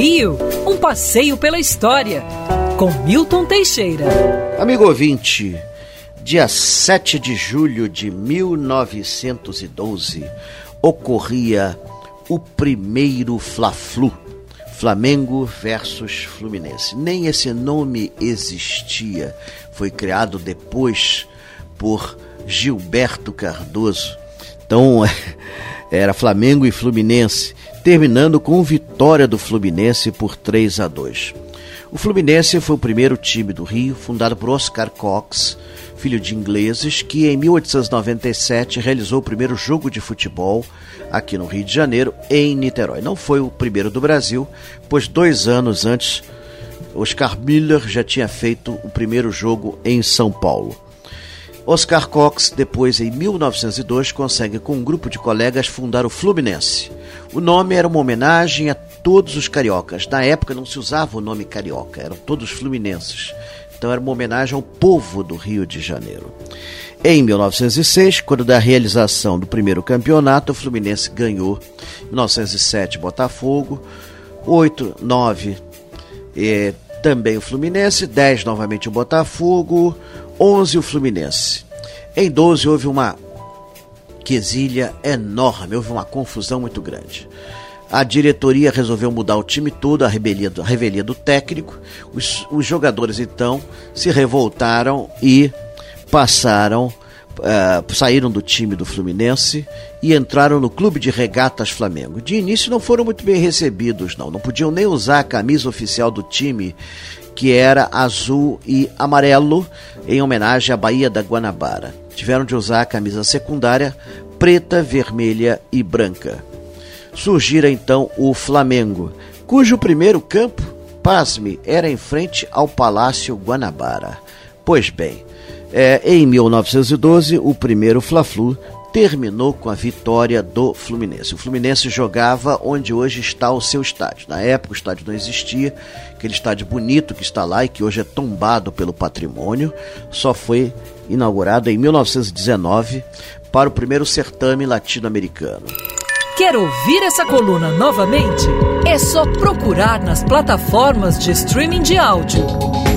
Rio, um passeio pela história, com Milton Teixeira. Amigo ouvinte, dia 7 de julho de 1912 ocorria o primeiro Fla-Flu, Flamengo versus Fluminense. Nem esse nome existia, foi criado depois por Gilberto Cardoso. Então, era Flamengo e Fluminense, terminando com vitória do Fluminense por 3 a 2. O Fluminense foi o primeiro time do Rio, fundado por Oscar Cox, filho de ingleses, que em 1897 realizou o primeiro jogo de futebol aqui no Rio de Janeiro, em Niterói. Não foi o primeiro do Brasil, pois dois anos antes, Oscar Miller já tinha feito o primeiro jogo em São Paulo. Oscar Cox, depois em 1902, consegue com um grupo de colegas fundar o Fluminense. O nome era uma homenagem a todos os cariocas. Na época não se usava o nome carioca, eram todos fluminenses. Então era uma homenagem ao povo do Rio de Janeiro. Em 1906, quando da realização do primeiro campeonato, o Fluminense ganhou. 1907, Botafogo. 8, 9, eh, também o Fluminense. 10, novamente o Botafogo. 11 o Fluminense. Em 12 houve uma quesilha enorme, houve uma confusão muito grande. A diretoria resolveu mudar o time todo, a rebelia do, a revelia do técnico. Os, os jogadores então se revoltaram e passaram, uh, saíram do time do Fluminense e entraram no Clube de Regatas Flamengo. De início não foram muito bem recebidos, não. Não podiam nem usar a camisa oficial do time que era azul e amarelo, em homenagem à Baía da Guanabara. Tiveram de usar a camisa secundária preta, vermelha e branca. Surgira então o Flamengo, cujo primeiro campo, pasme, era em frente ao Palácio Guanabara. Pois bem, é, em 1912, o primeiro Fla-Flu terminou com a vitória do Fluminense. O Fluminense jogava onde hoje está o seu estádio. Na época o estádio não existia, aquele estádio bonito que está lá e que hoje é tombado pelo patrimônio, só foi inaugurado em 1919 para o primeiro certame latino-americano. Quer ouvir essa coluna novamente? É só procurar nas plataformas de streaming de áudio.